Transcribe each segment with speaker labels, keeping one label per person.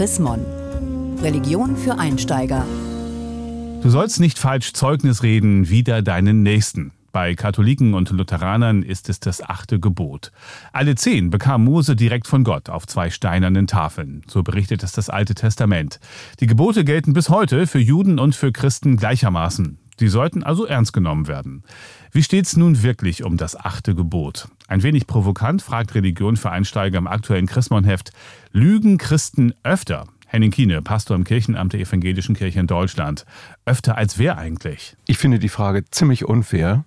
Speaker 1: Chrismon. Religion für Einsteiger.
Speaker 2: Du sollst nicht falsch Zeugnis reden wider deinen Nächsten. Bei Katholiken und Lutheranern ist es das achte Gebot. Alle zehn bekam Mose direkt von Gott auf zwei steinernen Tafeln. So berichtet es das Alte Testament. Die Gebote gelten bis heute für Juden und für Christen gleichermaßen. Die sollten also ernst genommen werden. Wie steht's nun wirklich um das achte Gebot? Ein wenig provokant fragt Religion für Einsteiger im aktuellen Chrismonheft. Lügen Christen öfter? Henning Kiene, Pastor im Kirchenamt der Evangelischen Kirche in Deutschland. Öfter als wer eigentlich?
Speaker 3: Ich finde die Frage ziemlich unfair.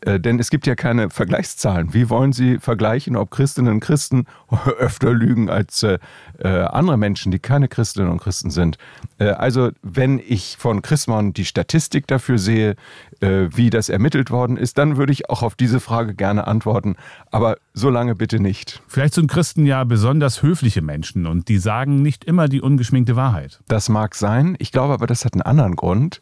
Speaker 3: Äh, denn es gibt ja keine Vergleichszahlen. Wie wollen Sie vergleichen, ob Christinnen und Christen öfter lügen als äh, äh, andere Menschen, die keine Christinnen und Christen sind? Äh, also wenn ich von Chrismon die Statistik dafür sehe, äh, wie das ermittelt worden ist, dann würde ich auch auf diese Frage gerne antworten. Aber so lange bitte nicht.
Speaker 2: Vielleicht sind Christen ja besonders höfliche Menschen und die sagen nicht immer die ungeschminkte Wahrheit.
Speaker 3: Das mag sein. Ich glaube aber, das hat einen anderen Grund.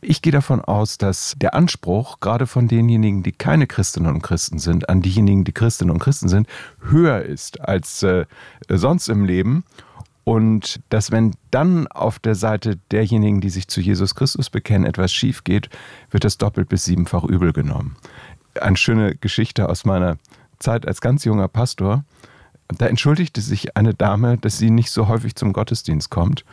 Speaker 3: Ich gehe davon aus, dass der Anspruch, gerade von denjenigen, die keine Christinnen und Christen sind, an diejenigen, die Christinnen und Christen sind, höher ist als äh, sonst im Leben. Und dass wenn dann auf der Seite derjenigen, die sich zu Jesus Christus bekennen, etwas schief geht, wird das doppelt bis siebenfach übel genommen. Eine schöne Geschichte aus meiner Zeit als ganz junger Pastor. Da entschuldigte sich eine Dame, dass sie nicht so häufig zum Gottesdienst kommt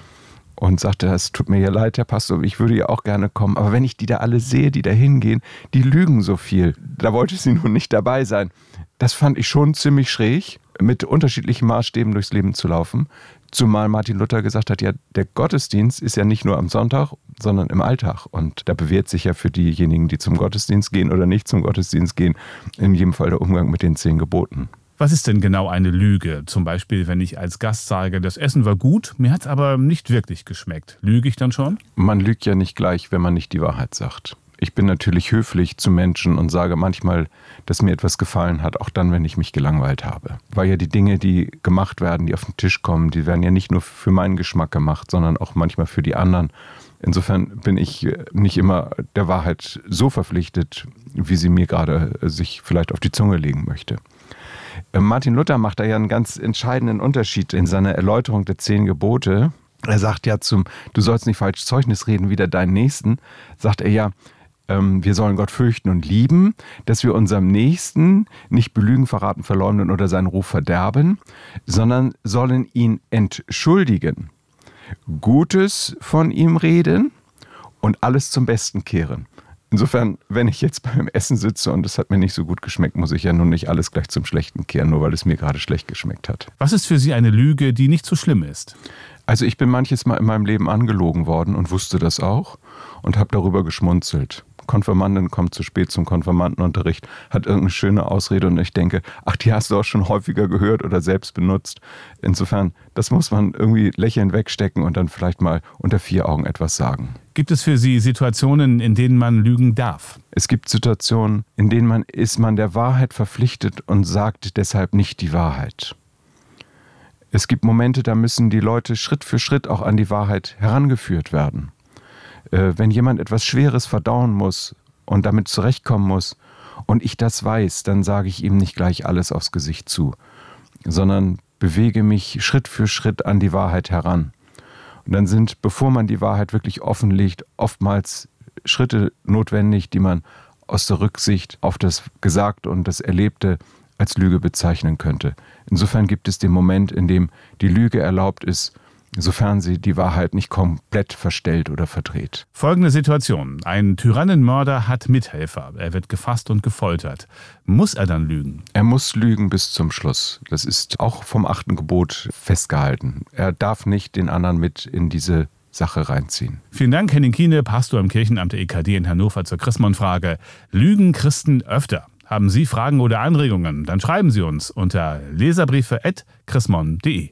Speaker 3: und sagte, es tut mir ja leid, Herr Pastor, ich würde ja auch gerne kommen, aber wenn ich die da alle sehe, die da hingehen, die lügen so viel. Da wollte sie nun nicht dabei sein. Das fand ich schon ziemlich schräg, mit unterschiedlichen Maßstäben durchs Leben zu laufen. Zumal Martin Luther gesagt hat, ja, der Gottesdienst ist ja nicht nur am Sonntag, sondern im Alltag. Und da bewährt sich ja für diejenigen, die zum Gottesdienst gehen oder nicht zum Gottesdienst gehen, in jedem Fall der Umgang mit den zehn Geboten.
Speaker 2: Was ist denn genau eine Lüge? Zum Beispiel, wenn ich als Gast sage, das Essen war gut, mir hat es aber nicht wirklich geschmeckt. Lüge ich dann schon?
Speaker 3: Man lügt ja nicht gleich, wenn man nicht die Wahrheit sagt. Ich bin natürlich höflich zu Menschen und sage manchmal, dass mir etwas gefallen hat, auch dann, wenn ich mich gelangweilt habe. Weil ja die Dinge, die gemacht werden, die auf den Tisch kommen, die werden ja nicht nur für meinen Geschmack gemacht, sondern auch manchmal für die anderen. Insofern bin ich nicht immer der Wahrheit so verpflichtet, wie sie mir gerade sich vielleicht auf die Zunge legen möchte. Äh, Martin Luther macht da ja einen ganz entscheidenden Unterschied in seiner Erläuterung der zehn Gebote. Er sagt ja zum, du sollst nicht falsch Zeugnis reden, wieder deinen Nächsten, sagt er ja, ähm, wir sollen Gott fürchten und lieben, dass wir unserem Nächsten nicht belügen, verraten, verleumden oder seinen Ruf verderben, sondern sollen ihn entschuldigen, Gutes von ihm reden und alles zum Besten kehren. Insofern, wenn ich jetzt beim Essen sitze und es hat mir nicht so gut geschmeckt, muss ich ja nun nicht alles gleich zum Schlechten kehren, nur weil es mir gerade schlecht geschmeckt hat.
Speaker 2: Was ist für Sie eine Lüge, die nicht so schlimm ist?
Speaker 3: Also ich bin manches Mal in meinem Leben angelogen worden und wusste das auch und habe darüber geschmunzelt. Konfirmandin kommt zu spät zum Konfirmandenunterricht, hat irgendeine schöne Ausrede und ich denke, ach, die hast du auch schon häufiger gehört oder selbst benutzt. Insofern, das muss man irgendwie lächelnd wegstecken und dann vielleicht mal unter vier Augen etwas sagen.
Speaker 2: Gibt es für Sie Situationen, in denen man lügen darf?
Speaker 3: Es gibt Situationen, in denen man ist man der Wahrheit verpflichtet und sagt deshalb nicht die Wahrheit. Es gibt Momente, da müssen die Leute Schritt für Schritt auch an die Wahrheit herangeführt werden. Äh, wenn jemand etwas Schweres verdauen muss und damit zurechtkommen muss und ich das weiß, dann sage ich ihm nicht gleich alles aufs Gesicht zu, sondern bewege mich Schritt für Schritt an die Wahrheit heran. Und dann sind, bevor man die Wahrheit wirklich offenlegt, oftmals Schritte notwendig, die man aus der Rücksicht auf das Gesagte und das Erlebte als Lüge bezeichnen könnte. Insofern gibt es den Moment, in dem die Lüge erlaubt ist sofern sie die Wahrheit nicht komplett verstellt oder verdreht.
Speaker 2: Folgende Situation. Ein Tyrannenmörder hat Mithelfer. Er wird gefasst und gefoltert. Muss er dann lügen?
Speaker 3: Er muss lügen bis zum Schluss. Das ist auch vom achten Gebot festgehalten. Er darf nicht den anderen mit in diese Sache reinziehen.
Speaker 2: Vielen Dank, Henning Kiene, Pastor im Kirchenamt der EKD in Hannover zur Christmann-Frage. Lügen Christen öfter? Haben Sie Fragen oder Anregungen? Dann schreiben Sie uns unter leserbriefe.chrismon.de.